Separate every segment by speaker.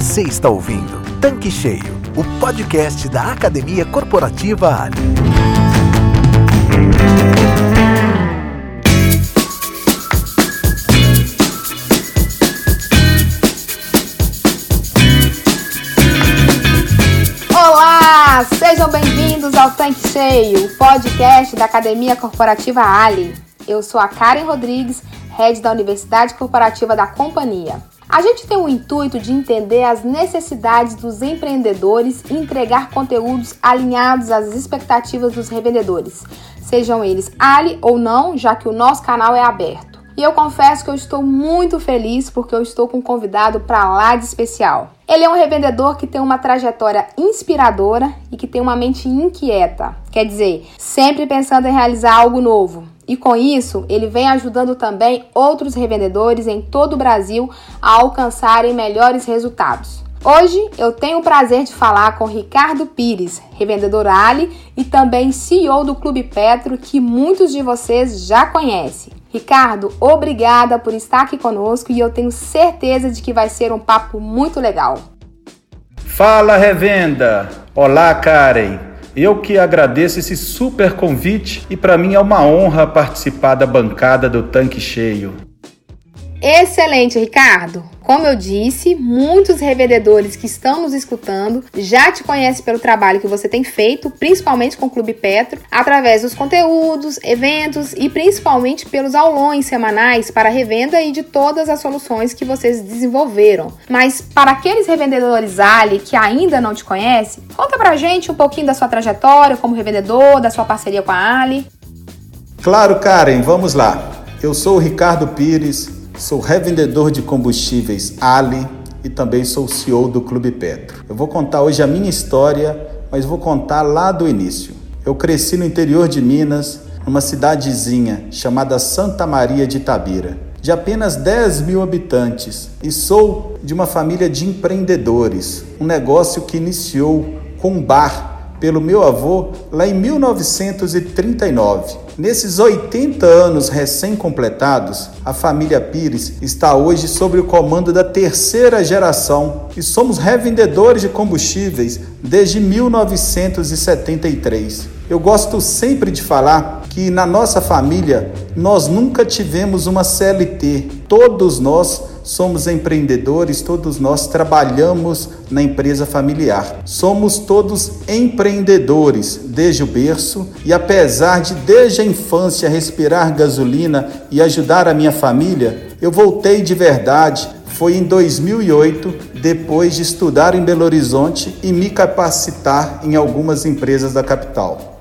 Speaker 1: Você está ouvindo Tanque Cheio, o podcast da Academia Corporativa Ali.
Speaker 2: Olá, sejam bem-vindos ao Tanque Cheio, o podcast da Academia Corporativa Ali. Eu sou a Karen Rodrigues, head da Universidade Corporativa da companhia. A gente tem o intuito de entender as necessidades dos empreendedores e entregar conteúdos alinhados às expectativas dos revendedores, sejam eles Ali ou não, já que o nosso canal é aberto. E eu confesso que eu estou muito feliz porque eu estou com um convidado para lá de especial. Ele é um revendedor que tem uma trajetória inspiradora e que tem uma mente inquieta, quer dizer, sempre pensando em realizar algo novo. E com isso, ele vem ajudando também outros revendedores em todo o Brasil a alcançarem melhores resultados. Hoje eu tenho o prazer de falar com Ricardo Pires, revendedor Ali e também CEO do Clube Petro, que muitos de vocês já conhecem. Ricardo, obrigada por estar aqui conosco e eu tenho certeza de que vai ser um papo muito legal.
Speaker 3: Fala, revenda! Olá, Karen! Eu que agradeço esse super convite e para mim é uma honra participar da bancada do Tanque Cheio.
Speaker 2: Excelente, Ricardo! Como eu disse, muitos revendedores que estão nos escutando já te conhecem pelo trabalho que você tem feito, principalmente com o Clube Petro, através dos conteúdos, eventos e principalmente pelos aulões semanais para revenda e de todas as soluções que vocês desenvolveram. Mas para aqueles revendedores Ali que ainda não te conhecem, conta pra gente um pouquinho da sua trajetória como revendedor, da sua parceria com a Ali.
Speaker 3: Claro, Karen, vamos lá. Eu sou o Ricardo Pires, Sou revendedor de combustíveis Ali e também sou CEO do Clube Petro. Eu vou contar hoje a minha história, mas vou contar lá do início. Eu cresci no interior de Minas, numa cidadezinha chamada Santa Maria de Itabira, de apenas 10 mil habitantes, e sou de uma família de empreendedores, um negócio que iniciou com um bar pelo meu avô lá em 1939. Nesses 80 anos recém-completados, a família Pires está hoje sob o comando da terceira geração e somos revendedores de combustíveis desde 1973. Eu gosto sempre de falar que na nossa família nós nunca tivemos uma CLT. Todos nós somos empreendedores, todos nós trabalhamos na empresa familiar. Somos todos empreendedores desde o berço e apesar de desde a infância respirar gasolina e ajudar a minha família, eu voltei de verdade foi em 2008, depois de estudar em Belo Horizonte e me capacitar em algumas empresas da capital.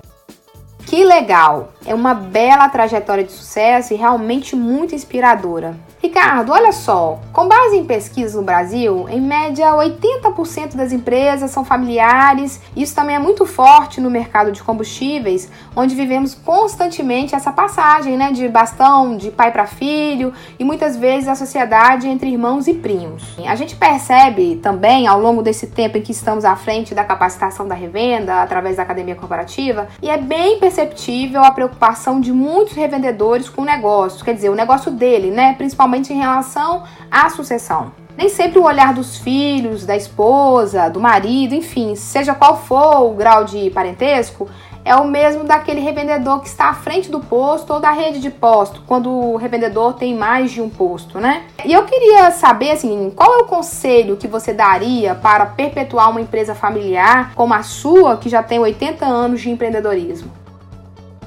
Speaker 2: Que legal! É uma bela trajetória de sucesso e realmente muito inspiradora. Ricardo, olha só, com base em pesquisas no Brasil, em média 80% das empresas são familiares. Isso também é muito forte no mercado de combustíveis, onde vivemos constantemente essa passagem, né, de bastão de pai para filho e muitas vezes a sociedade entre irmãos e primos. A gente percebe também ao longo desse tempo em que estamos à frente da capacitação da revenda através da academia corporativa, e é bem perceptível a preocupação de muitos revendedores com o negócio, quer dizer, o negócio dele, né, principalmente em relação à sucessão. Nem sempre o olhar dos filhos, da esposa, do marido, enfim, seja qual for o grau de parentesco, é o mesmo daquele revendedor que está à frente do posto ou da rede de posto, quando o revendedor tem mais de um posto, né? E eu queria saber, assim, qual é o conselho que você daria para perpetuar uma empresa familiar como a sua, que já tem 80 anos de empreendedorismo?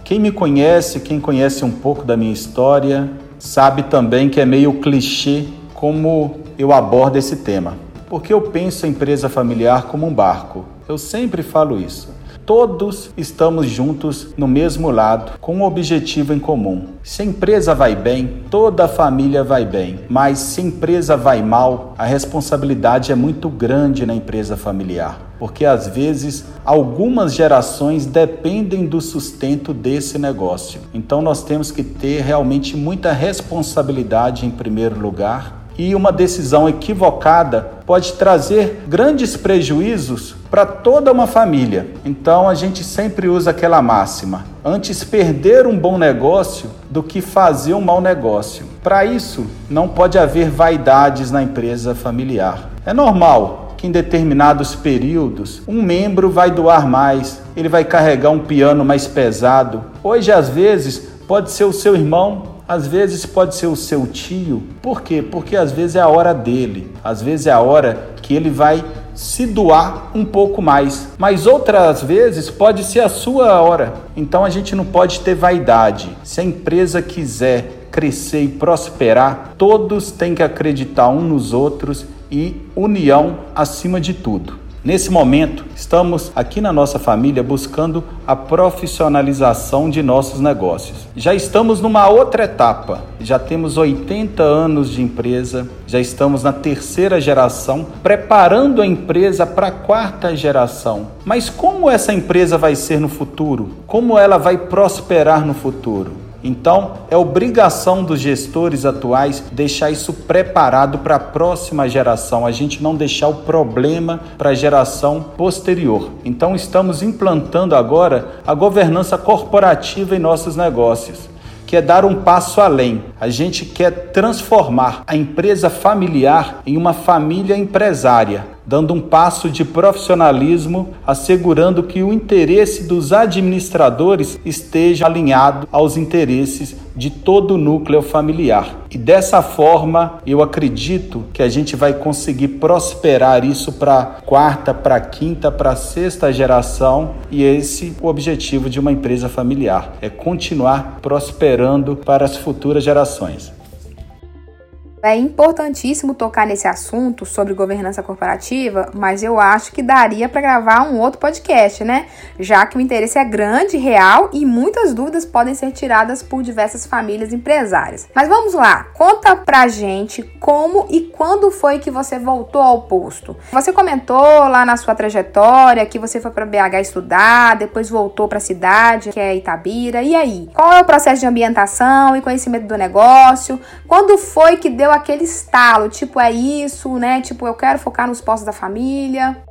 Speaker 3: Quem me conhece, quem conhece um pouco da minha história, sabe também que é meio clichê como eu abordo esse tema. Porque eu penso a empresa familiar como um barco. Eu sempre falo isso. Todos estamos juntos no mesmo lado, com um objetivo em comum. Se a empresa vai bem, toda a família vai bem. Mas se a empresa vai mal, a responsabilidade é muito grande na empresa familiar. Porque às vezes algumas gerações dependem do sustento desse negócio. Então nós temos que ter realmente muita responsabilidade em primeiro lugar e uma decisão equivocada pode trazer grandes prejuízos para toda uma família. Então a gente sempre usa aquela máxima: antes perder um bom negócio do que fazer um mau negócio. Para isso, não pode haver vaidades na empresa familiar. É normal que em determinados períodos um membro vai doar mais, ele vai carregar um piano mais pesado. Hoje, às vezes, pode ser o seu irmão, às vezes pode ser o seu tio. Por quê? Porque às vezes é a hora dele, às vezes é a hora que ele vai se doar um pouco mais, mas outras vezes pode ser a sua hora. Então a gente não pode ter vaidade. Se a empresa quiser crescer e prosperar, todos têm que acreditar uns nos outros e união acima de tudo. Nesse momento, estamos aqui na nossa família buscando a profissionalização de nossos negócios. Já estamos numa outra etapa, já temos 80 anos de empresa, já estamos na terceira geração, preparando a empresa para a quarta geração. Mas como essa empresa vai ser no futuro? Como ela vai prosperar no futuro? Então, é obrigação dos gestores atuais deixar isso preparado para a próxima geração, a gente não deixar o problema para a geração posterior. Então, estamos implantando agora a governança corporativa em nossos negócios que é dar um passo além. A gente quer transformar a empresa familiar em uma família empresária, dando um passo de profissionalismo, assegurando que o interesse dos administradores esteja alinhado aos interesses de todo o núcleo familiar. E dessa forma, eu acredito que a gente vai conseguir prosperar isso para quarta, para quinta, para sexta geração, e esse é o objetivo de uma empresa familiar, é continuar prosperando para as futuras gerações.
Speaker 2: É importantíssimo tocar nesse assunto sobre governança corporativa, mas eu acho que daria para gravar um outro podcast, né? Já que o interesse é grande, real e muitas dúvidas podem ser tiradas por diversas famílias empresárias. Mas vamos lá, conta pra gente como e quando foi que você voltou ao posto. Você comentou lá na sua trajetória que você foi para BH estudar, depois voltou para a cidade, que é Itabira. E aí? Qual é o processo de ambientação e conhecimento do negócio? Quando foi que deu aquele estalo, tipo, é isso, né? Tipo, eu quero focar nos postos da família.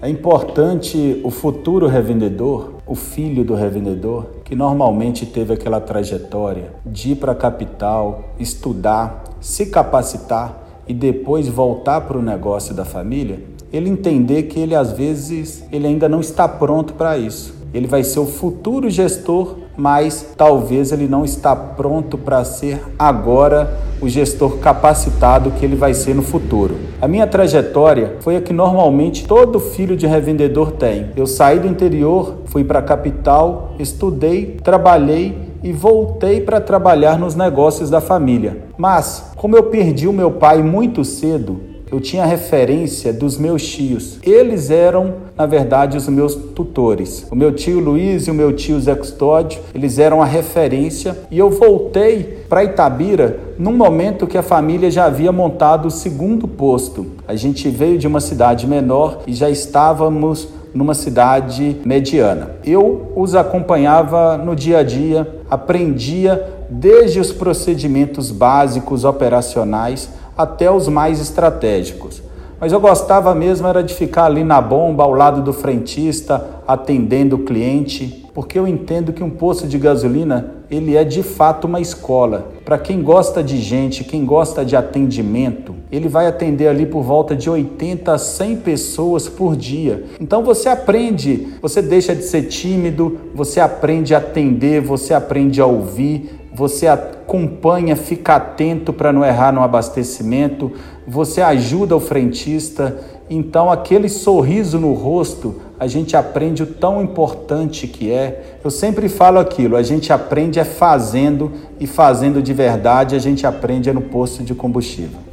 Speaker 3: É importante o futuro revendedor, o filho do revendedor, que normalmente teve aquela trajetória de ir para a capital, estudar, se capacitar e depois voltar para o negócio da família, ele entender que ele às vezes ele ainda não está pronto para isso. Ele vai ser o futuro gestor mas talvez ele não está pronto para ser agora o gestor capacitado que ele vai ser no futuro. A minha trajetória foi a que normalmente todo filho de revendedor tem. Eu saí do interior, fui para a capital, estudei, trabalhei e voltei para trabalhar nos negócios da família. Mas, como eu perdi o meu pai muito cedo, eu tinha referência dos meus tios. Eles eram, na verdade, os meus tutores. O meu tio Luiz e o meu tio Zé Custódio, eles eram a referência e eu voltei para Itabira num momento que a família já havia montado o segundo posto. A gente veio de uma cidade menor e já estávamos numa cidade mediana. Eu os acompanhava no dia a dia, aprendia desde os procedimentos básicos operacionais até os mais estratégicos. Mas eu gostava mesmo era de ficar ali na bomba, ao lado do frentista, atendendo o cliente, porque eu entendo que um posto de gasolina, ele é de fato uma escola. Para quem gosta de gente, quem gosta de atendimento, ele vai atender ali por volta de 80 a 100 pessoas por dia. Então você aprende, você deixa de ser tímido, você aprende a atender, você aprende a ouvir, você acompanha, fica atento para não errar no abastecimento, você ajuda o frentista. Então, aquele sorriso no rosto, a gente aprende o tão importante que é. Eu sempre falo aquilo: a gente aprende é fazendo, e fazendo de verdade, a gente aprende é no posto de combustível.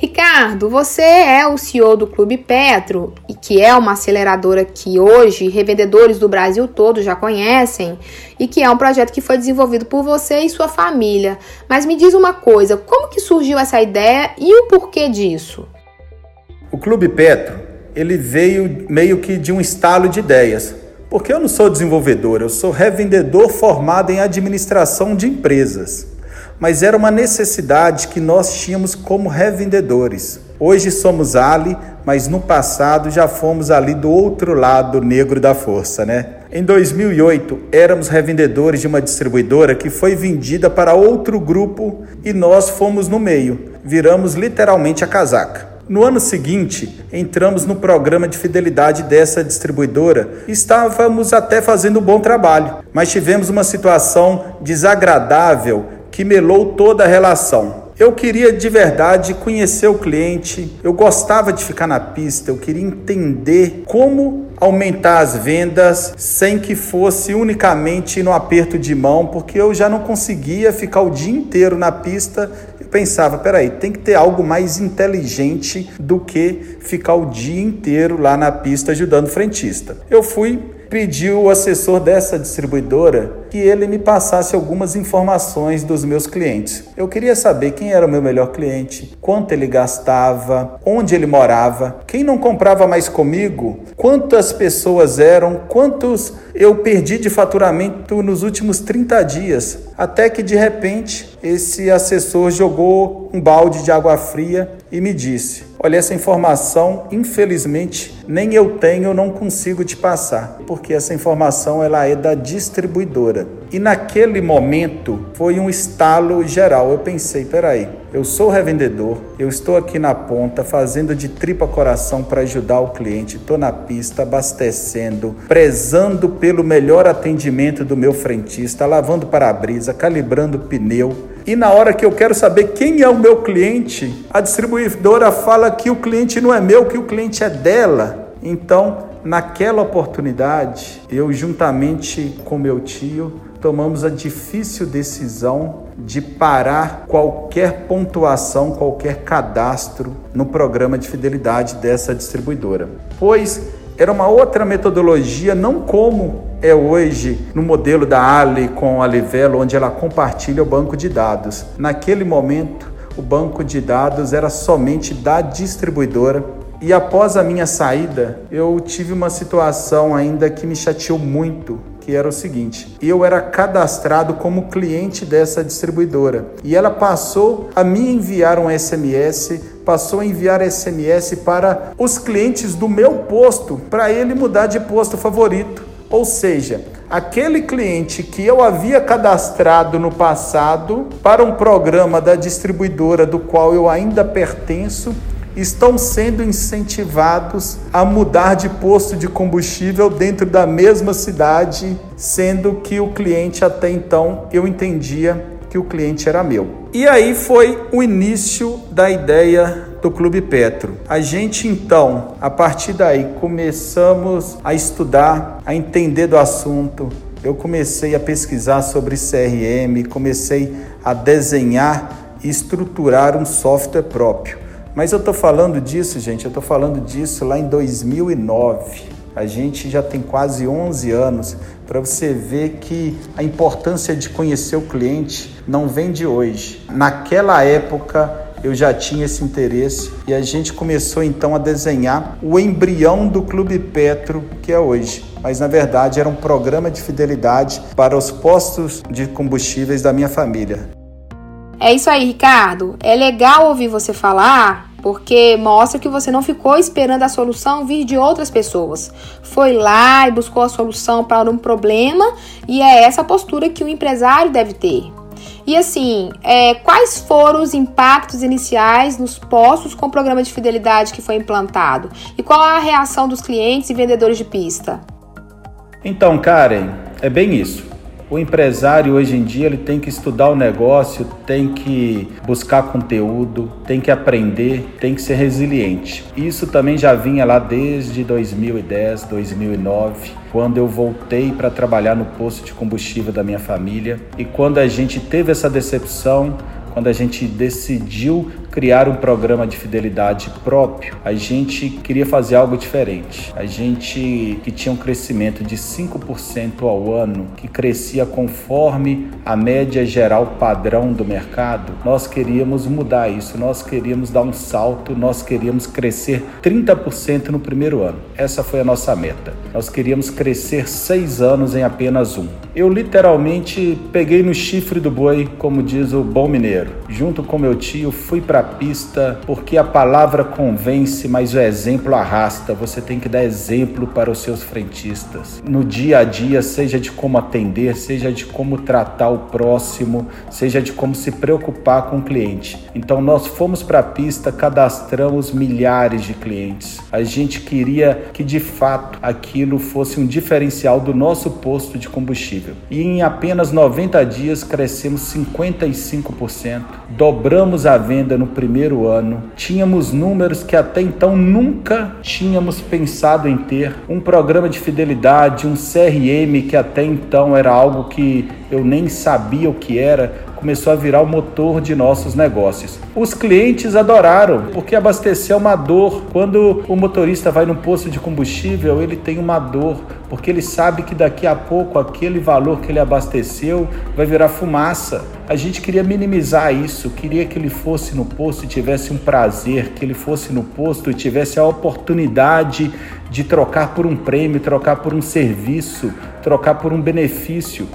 Speaker 2: Ricardo, você é o CEO do Clube Petro, e que é uma aceleradora que hoje revendedores do Brasil todo já conhecem, e que é um projeto que foi desenvolvido por você e sua família. Mas me diz uma coisa, como que surgiu essa ideia e o porquê disso?
Speaker 3: O Clube Petro, ele veio meio que de um estalo de ideias. Porque eu não sou desenvolvedor, eu sou revendedor formado em administração de empresas mas era uma necessidade que nós tínhamos como revendedores. Hoje somos Ali, mas no passado já fomos ali do outro lado negro da força, né? Em 2008, éramos revendedores de uma distribuidora que foi vendida para outro grupo e nós fomos no meio. Viramos literalmente a casaca. No ano seguinte, entramos no programa de fidelidade dessa distribuidora. Estávamos até fazendo um bom trabalho, mas tivemos uma situação desagradável que melou toda a relação. Eu queria de verdade conhecer o cliente, eu gostava de ficar na pista, eu queria entender como aumentar as vendas sem que fosse unicamente no aperto de mão, porque eu já não conseguia ficar o dia inteiro na pista. Eu pensava, peraí, tem que ter algo mais inteligente do que ficar o dia inteiro lá na pista ajudando o frentista. Eu fui pediu o assessor dessa distribuidora que ele me passasse algumas informações dos meus clientes. Eu queria saber quem era o meu melhor cliente, quanto ele gastava, onde ele morava, quem não comprava mais comigo, quantas pessoas eram, quantos eu perdi de faturamento nos últimos 30 dias, até que de repente esse assessor jogou um balde de água fria e me disse: Olha, essa informação, infelizmente, nem eu tenho, não consigo te passar, porque essa informação ela é da distribuidora. E naquele momento foi um estalo geral. Eu pensei, peraí, eu sou revendedor, eu estou aqui na ponta fazendo de tripa coração para ajudar o cliente, estou na pista abastecendo, prezando pelo melhor atendimento do meu frentista, lavando para-brisa, calibrando pneu. E na hora que eu quero saber quem é o meu cliente, a distribuidora fala que o cliente não é meu, que o cliente é dela. Então, naquela oportunidade, eu juntamente com meu tio tomamos a difícil decisão de parar qualquer pontuação, qualquer cadastro no programa de fidelidade dessa distribuidora. Pois era uma outra metodologia, não como é hoje no modelo da Ali com a Livelo, onde ela compartilha o banco de dados. Naquele momento, o banco de dados era somente da distribuidora. E após a minha saída, eu tive uma situação ainda que me chateou muito, que era o seguinte: eu era cadastrado como cliente dessa distribuidora e ela passou a me enviar um SMS, passou a enviar SMS para os clientes do meu posto, para ele mudar de posto favorito. Ou seja, aquele cliente que eu havia cadastrado no passado para um programa da distribuidora do qual eu ainda pertenço, estão sendo incentivados a mudar de posto de combustível dentro da mesma cidade, sendo que o cliente até então eu entendia que o cliente era meu. E aí foi o início da ideia do Clube Petro. A gente então, a partir daí, começamos a estudar, a entender do assunto. Eu comecei a pesquisar sobre CRM, comecei a desenhar e estruturar um software próprio. Mas eu estou falando disso, gente, eu estou falando disso lá em 2009. A gente já tem quase 11 anos para você ver que a importância de conhecer o cliente não vem de hoje. Naquela época eu já tinha esse interesse e a gente começou então a desenhar o embrião do Clube Petro que é hoje. Mas na verdade era um programa de fidelidade para os postos de combustíveis da minha família.
Speaker 2: É isso aí, Ricardo. É legal ouvir você falar porque mostra que você não ficou esperando a solução vir de outras pessoas. Foi lá e buscou a solução para um problema e é essa postura que o empresário deve ter. E assim, é, quais foram os impactos iniciais nos postos com o programa de fidelidade que foi implantado? E qual a reação dos clientes e vendedores de pista?
Speaker 3: Então, Karen, é bem isso. O empresário hoje em dia ele tem que estudar o negócio, tem que buscar conteúdo, tem que aprender, tem que ser resiliente. Isso também já vinha lá desde 2010, 2009, quando eu voltei para trabalhar no posto de combustível da minha família. E quando a gente teve essa decepção, quando a gente decidiu criar um programa de fidelidade próprio, a gente queria fazer algo diferente. A gente que tinha um crescimento de 5% ao ano, que crescia conforme a média geral padrão do mercado, nós queríamos mudar isso, nós queríamos dar um salto, nós queríamos crescer 30% no primeiro ano. Essa foi a nossa meta. Nós queríamos crescer seis anos em apenas um. Eu literalmente peguei no chifre do boi, como diz o bom mineiro. Junto com meu tio, fui para pista porque a palavra convence, mas o exemplo arrasta. Você tem que dar exemplo para os seus frentistas. No dia a dia, seja de como atender, seja de como tratar o próximo, seja de como se preocupar com o cliente. Então nós fomos para a pista, cadastramos milhares de clientes. A gente queria que de fato aquilo fosse um diferencial do nosso posto de combustível. E em apenas 90 dias crescemos 55%, dobramos a venda no primeiro ano, tínhamos números que até então nunca tínhamos pensado em ter, um programa de fidelidade, um CRM que até então era algo que eu nem sabia o que era, começou a virar o motor de nossos negócios. Os clientes adoraram, porque abastecer é uma dor. Quando o motorista vai no posto de combustível, ele tem uma dor, porque ele sabe que daqui a pouco aquele valor que ele abasteceu vai virar fumaça. A gente queria minimizar isso, queria que ele fosse no posto e tivesse um prazer, que ele fosse no posto e tivesse a oportunidade de trocar por um prêmio, trocar por um serviço, trocar por um benefício.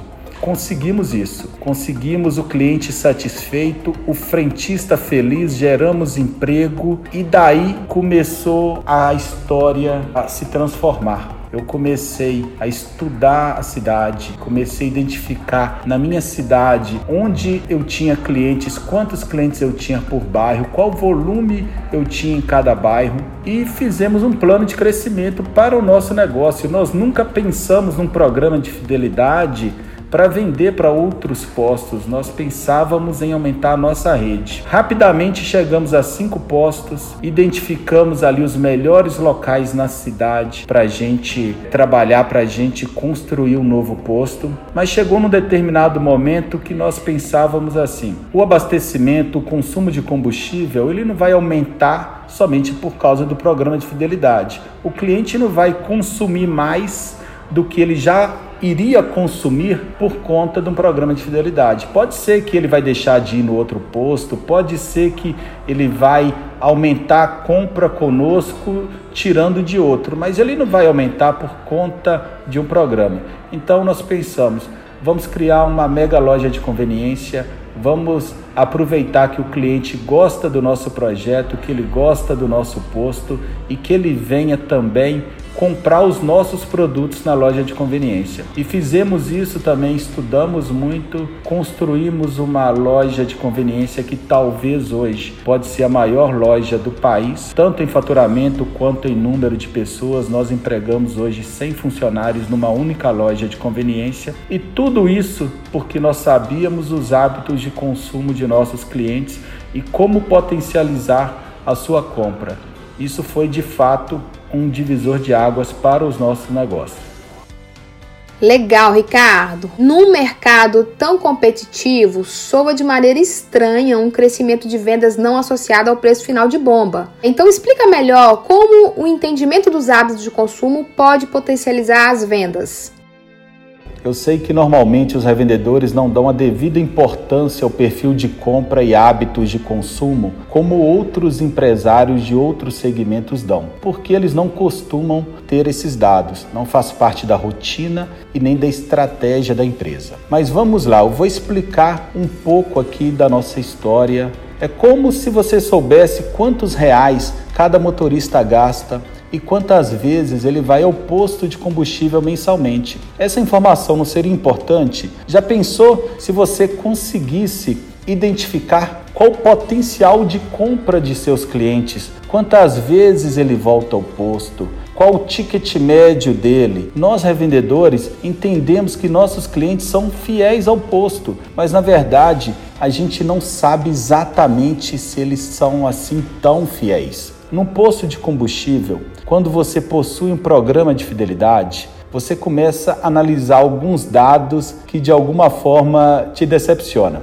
Speaker 3: Conseguimos isso. Conseguimos o cliente satisfeito, o frentista feliz, geramos emprego e daí começou a história a se transformar eu comecei a estudar a cidade, comecei a identificar na minha cidade onde eu tinha clientes, quantos clientes eu tinha por bairro, qual volume eu tinha em cada bairro e fizemos um plano de crescimento para o nosso negócio. Nós nunca pensamos num programa de fidelidade para vender para outros postos, nós pensávamos em aumentar a nossa rede. Rapidamente chegamos a cinco postos, identificamos ali os melhores locais na cidade para a gente trabalhar, para a gente construir um novo posto. Mas chegou num determinado momento que nós pensávamos assim: o abastecimento, o consumo de combustível, ele não vai aumentar somente por causa do programa de fidelidade. O cliente não vai consumir mais do que ele já iria consumir por conta de um programa de fidelidade. Pode ser que ele vai deixar de ir no outro posto, pode ser que ele vai aumentar a compra conosco tirando de outro, mas ele não vai aumentar por conta de um programa. Então nós pensamos, vamos criar uma mega loja de conveniência, vamos aproveitar que o cliente gosta do nosso projeto, que ele gosta do nosso posto e que ele venha também comprar os nossos produtos na loja de conveniência. E fizemos isso também, estudamos muito, construímos uma loja de conveniência que talvez hoje pode ser a maior loja do país, tanto em faturamento quanto em número de pessoas. Nós empregamos hoje 100 funcionários numa única loja de conveniência e tudo isso porque nós sabíamos os hábitos de consumo de nossos clientes e como potencializar a sua compra. Isso foi de fato um divisor de águas para os nossos negócios.
Speaker 2: Legal, Ricardo. Num mercado tão competitivo, soa de maneira estranha um crescimento de vendas não associado ao preço final de bomba. Então explica melhor como o entendimento dos hábitos de consumo pode potencializar as vendas.
Speaker 3: Eu sei que normalmente os revendedores não dão a devida importância ao perfil de compra e hábitos de consumo como outros empresários de outros segmentos dão, porque eles não costumam ter esses dados, não faz parte da rotina e nem da estratégia da empresa. Mas vamos lá, eu vou explicar um pouco aqui da nossa história. É como se você soubesse quantos reais cada motorista gasta e quantas vezes ele vai ao posto de combustível mensalmente. Essa informação não seria importante? Já pensou se você conseguisse identificar qual o potencial de compra de seus clientes? Quantas vezes ele volta ao posto? Qual o ticket médio dele? Nós revendedores entendemos que nossos clientes são fiéis ao posto, mas na verdade a gente não sabe exatamente se eles são assim tão fiéis. Num posto de combustível, quando você possui um programa de fidelidade, você começa a analisar alguns dados que de alguma forma te decepcionam.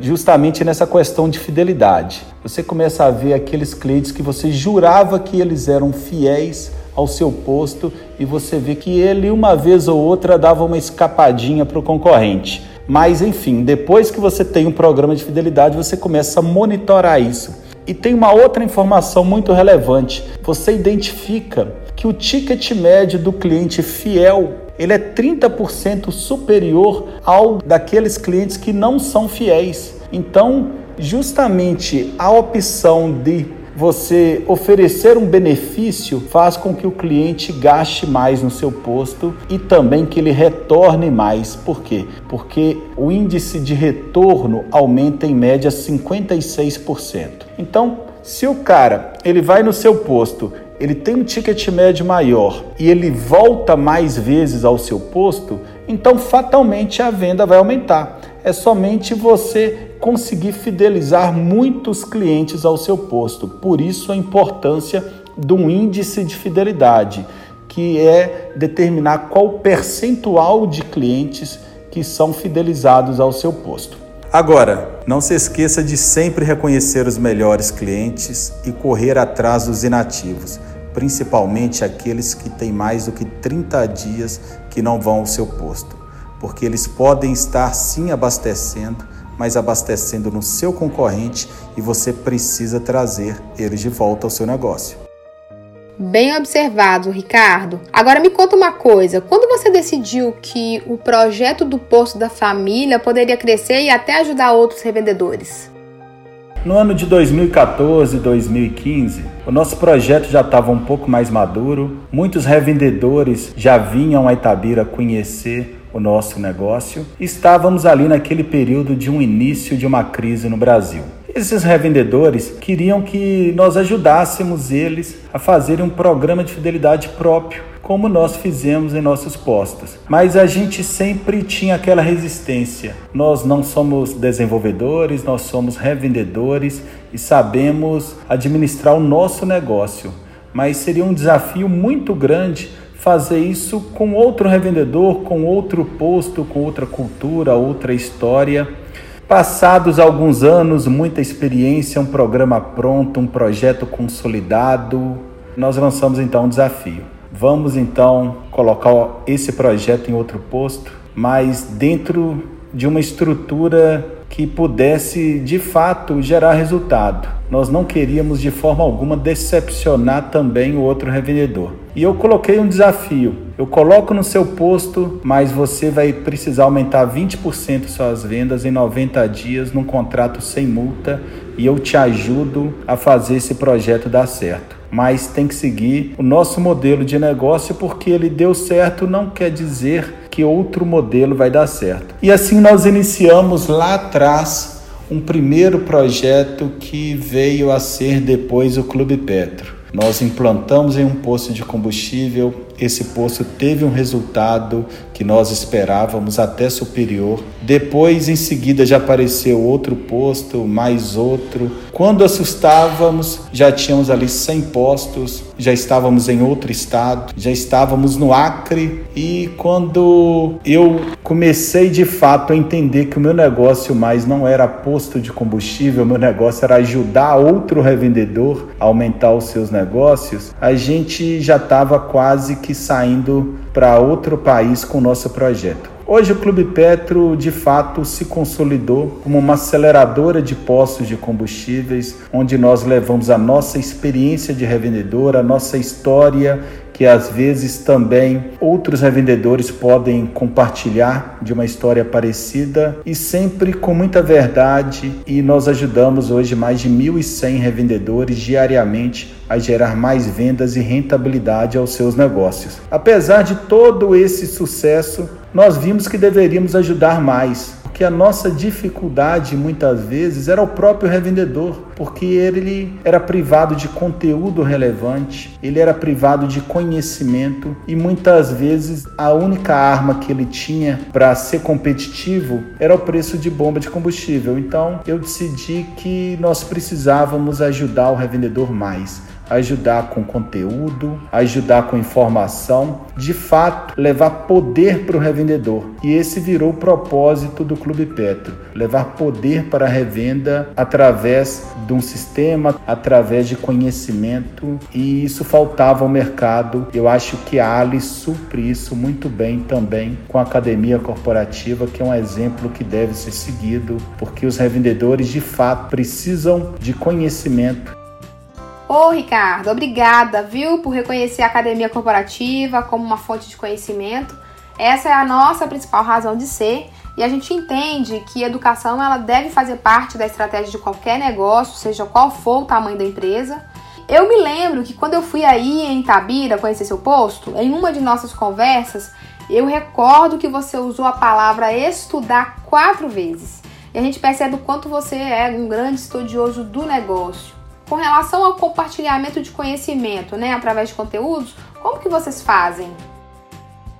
Speaker 3: Justamente nessa questão de fidelidade. Você começa a ver aqueles clientes que você jurava que eles eram fiéis ao seu posto e você vê que ele uma vez ou outra dava uma escapadinha para o concorrente. Mas enfim, depois que você tem um programa de fidelidade, você começa a monitorar isso e tem uma outra informação muito relevante. Você identifica que o ticket médio do cliente fiel ele é 30% superior ao daqueles clientes que não são fiéis. Então, justamente a opção de você oferecer um benefício faz com que o cliente gaste mais no seu posto e também que ele retorne mais. Por quê? Porque o índice de retorno aumenta em média 56%. Então, se o cara ele vai no seu posto, ele tem um ticket médio maior e ele volta mais vezes ao seu posto, então fatalmente a venda vai aumentar. É somente você conseguir fidelizar muitos clientes ao seu posto. Por isso a importância de um índice de fidelidade, que é determinar qual percentual de clientes que são fidelizados ao seu posto. Agora, não se esqueça de sempre reconhecer os melhores clientes e correr atrás dos inativos, principalmente aqueles que têm mais do que 30 dias que não vão ao seu posto, porque eles podem estar sim abastecendo, mas abastecendo no seu concorrente e você precisa trazer eles de volta ao seu negócio.
Speaker 2: Bem observado, Ricardo. Agora me conta uma coisa: quando você decidiu que o projeto do posto da família poderia crescer e até ajudar outros revendedores?
Speaker 3: No ano de 2014 e 2015, o nosso projeto já estava um pouco mais maduro, muitos revendedores já vinham a Itabira conhecer o nosso negócio. Estávamos ali naquele período de um início de uma crise no Brasil. Esses revendedores queriam que nós ajudássemos eles a fazerem um programa de fidelidade próprio, como nós fizemos em nossos postos. Mas a gente sempre tinha aquela resistência. Nós não somos desenvolvedores, nós somos revendedores e sabemos administrar o nosso negócio. Mas seria um desafio muito grande fazer isso com outro revendedor, com outro posto, com outra cultura, outra história. Passados alguns anos, muita experiência, um programa pronto, um projeto consolidado, nós lançamos então um desafio. Vamos então colocar esse projeto em outro posto, mas dentro de uma estrutura que pudesse de fato gerar resultado. Nós não queríamos de forma alguma decepcionar também o outro revendedor. E eu coloquei um desafio. Eu coloco no seu posto, mas você vai precisar aumentar 20% suas vendas em 90 dias num contrato sem multa e eu te ajudo a fazer esse projeto dar certo mas tem que seguir o nosso modelo de negócio porque ele deu certo não quer dizer que outro modelo vai dar certo. E assim nós iniciamos lá atrás um primeiro projeto que veio a ser depois o Clube Petro. Nós implantamos em um posto de combustível esse posto teve um resultado que nós esperávamos até superior. Depois, em seguida, já apareceu outro posto, mais outro. Quando assustávamos, já tínhamos ali 100 postos, já estávamos em outro estado, já estávamos no Acre. E quando eu comecei de fato a entender que o meu negócio mais não era posto de combustível, meu negócio era ajudar outro revendedor a aumentar os seus negócios, a gente já estava quase que saindo para outro país com o nosso projeto. Hoje o Clube Petro de fato se consolidou como uma aceleradora de postos de combustíveis, onde nós levamos a nossa experiência de revendedor, a nossa história que às vezes também outros revendedores podem compartilhar de uma história parecida e sempre com muita verdade. E nós ajudamos hoje mais de 1.100 revendedores diariamente a gerar mais vendas e rentabilidade aos seus negócios. Apesar de todo esse sucesso, nós vimos que deveríamos ajudar mais que a nossa dificuldade muitas vezes era o próprio revendedor, porque ele era privado de conteúdo relevante, ele era privado de conhecimento e muitas vezes a única arma que ele tinha para ser competitivo era o preço de bomba de combustível. Então eu decidi que nós precisávamos ajudar o revendedor mais ajudar com conteúdo, ajudar com informação, de fato, levar poder para o revendedor. E esse virou o propósito do Clube Petro: levar poder para a revenda através de um sistema, através de conhecimento, e isso faltava ao mercado. Eu acho que a Ali supre isso muito bem também com a academia corporativa, que é um exemplo que deve ser seguido, porque os revendedores de fato precisam de conhecimento
Speaker 2: Ô, Ricardo, obrigada, viu, por reconhecer a academia corporativa como uma fonte de conhecimento. Essa é a nossa principal razão de ser e a gente entende que educação ela deve fazer parte da estratégia de qualquer negócio, seja qual for o tamanho da empresa. Eu me lembro que quando eu fui aí em Itabira conhecer seu posto, em uma de nossas conversas, eu recordo que você usou a palavra estudar quatro vezes. E a gente percebe o quanto você é um grande estudioso do negócio. Com relação ao compartilhamento de conhecimento, né, através de conteúdos, como que vocês fazem?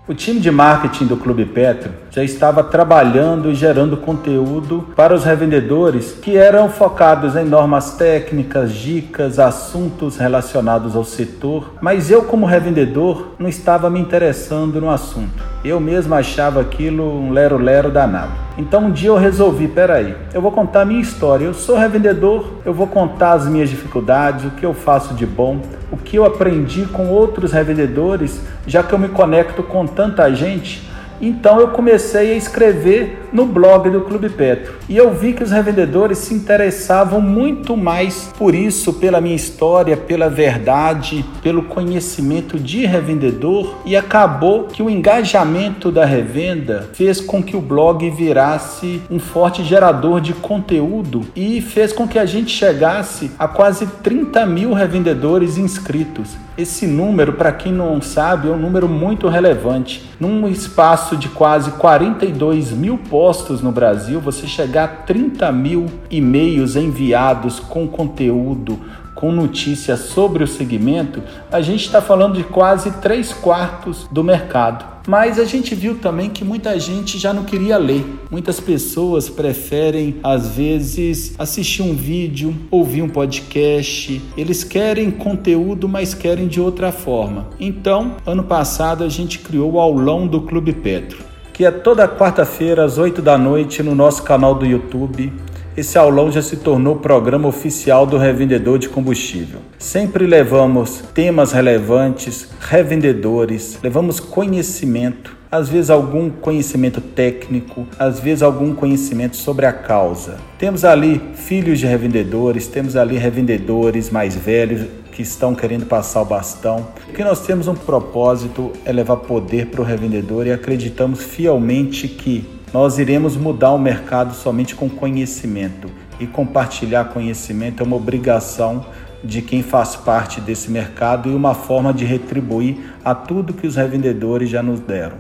Speaker 3: O time de marketing do Clube Petro já estava trabalhando e gerando conteúdo para os revendedores que eram focados em normas técnicas, dicas, assuntos relacionados ao setor, mas eu, como revendedor, não estava me interessando no assunto. Eu mesmo achava aquilo um lero-lero danado. Então um dia eu resolvi, peraí, eu vou contar a minha história. Eu sou revendedor, eu vou contar as minhas dificuldades, o que eu faço de bom, o que eu aprendi com outros revendedores, já que eu me conecto com tanta gente então eu comecei a escrever no blog do Clube Petro e eu vi que os revendedores se interessavam muito mais por isso, pela minha história, pela verdade, pelo conhecimento de revendedor e acabou que o engajamento da revenda fez com que o blog virasse um forte gerador de conteúdo e fez com que a gente chegasse a quase 30 mil revendedores inscritos. Esse número, para quem não sabe, é um número muito relevante. Num espaço de quase 42 mil postos no Brasil, você chegar a 30 mil e-mails enviados com conteúdo, com notícias sobre o segmento, a gente está falando de quase 3 quartos do mercado. Mas a gente viu também que muita gente já não queria ler. Muitas pessoas preferem, às vezes, assistir um vídeo, ouvir um podcast. Eles querem conteúdo, mas querem de outra forma. Então, ano passado, a gente criou o aulão do Clube Petro, que é toda quarta-feira, às 8 da noite, no nosso canal do YouTube. Esse aulão já se tornou programa oficial do revendedor de combustível. Sempre levamos temas relevantes, revendedores, levamos conhecimento, às vezes algum conhecimento técnico, às vezes algum conhecimento sobre a causa. Temos ali filhos de revendedores, temos ali revendedores mais velhos que estão querendo passar o bastão. Porque nós temos um propósito é levar poder para o revendedor e acreditamos fielmente que nós iremos mudar o mercado somente com conhecimento. E compartilhar conhecimento é uma obrigação de quem faz parte desse mercado e uma forma de retribuir a tudo que os revendedores já nos deram.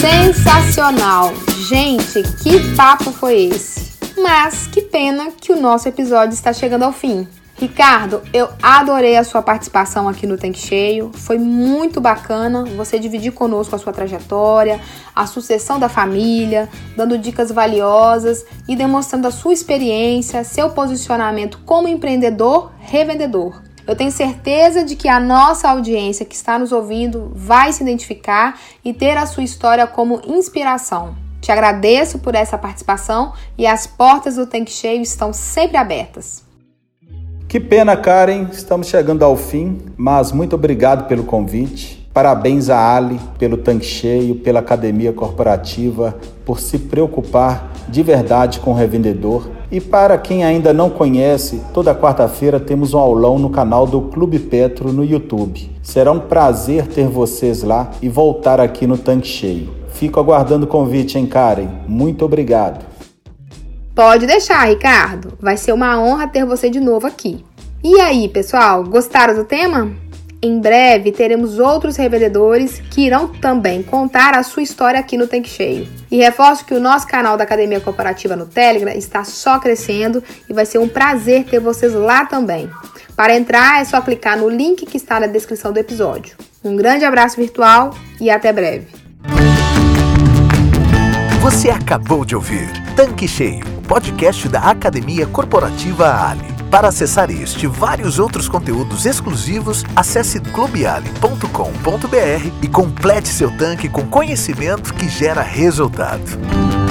Speaker 2: Sensacional! Gente, que papo foi esse? Mas que pena que o nosso episódio está chegando ao fim. Ricardo, eu adorei a sua participação aqui no Tanque Cheio. Foi muito bacana você dividir conosco a sua trajetória, a sucessão da família, dando dicas valiosas e demonstrando a sua experiência, seu posicionamento como empreendedor, revendedor. Eu tenho certeza de que a nossa audiência que está nos ouvindo vai se identificar e ter a sua história como inspiração. Te agradeço por essa participação e as portas do Tanque Cheio estão sempre abertas.
Speaker 3: Que pena, Karen, estamos chegando ao fim, mas muito obrigado pelo convite. Parabéns a Ali pelo tanque cheio, pela academia corporativa, por se preocupar de verdade com o revendedor. E para quem ainda não conhece, toda quarta-feira temos um aulão no canal do Clube Petro no YouTube. Será um prazer ter vocês lá e voltar aqui no tanque cheio. Fico aguardando o convite, hein, Karen? Muito obrigado.
Speaker 2: Pode deixar, Ricardo. Vai ser uma honra ter você de novo aqui. E aí, pessoal, gostaram do tema? Em breve teremos outros revendedores que irão também contar a sua história aqui no Tanque Cheio. E reforço que o nosso canal da Academia Corporativa no Telegram está só crescendo e vai ser um prazer ter vocês lá também. Para entrar é só clicar no link que está na descrição do episódio. Um grande abraço virtual e até breve.
Speaker 1: Você acabou de ouvir Tanque Cheio podcast da Academia Corporativa Ali. Para acessar este e vários outros conteúdos exclusivos, acesse clubeali.com.br e complete seu tanque com conhecimento que gera resultado.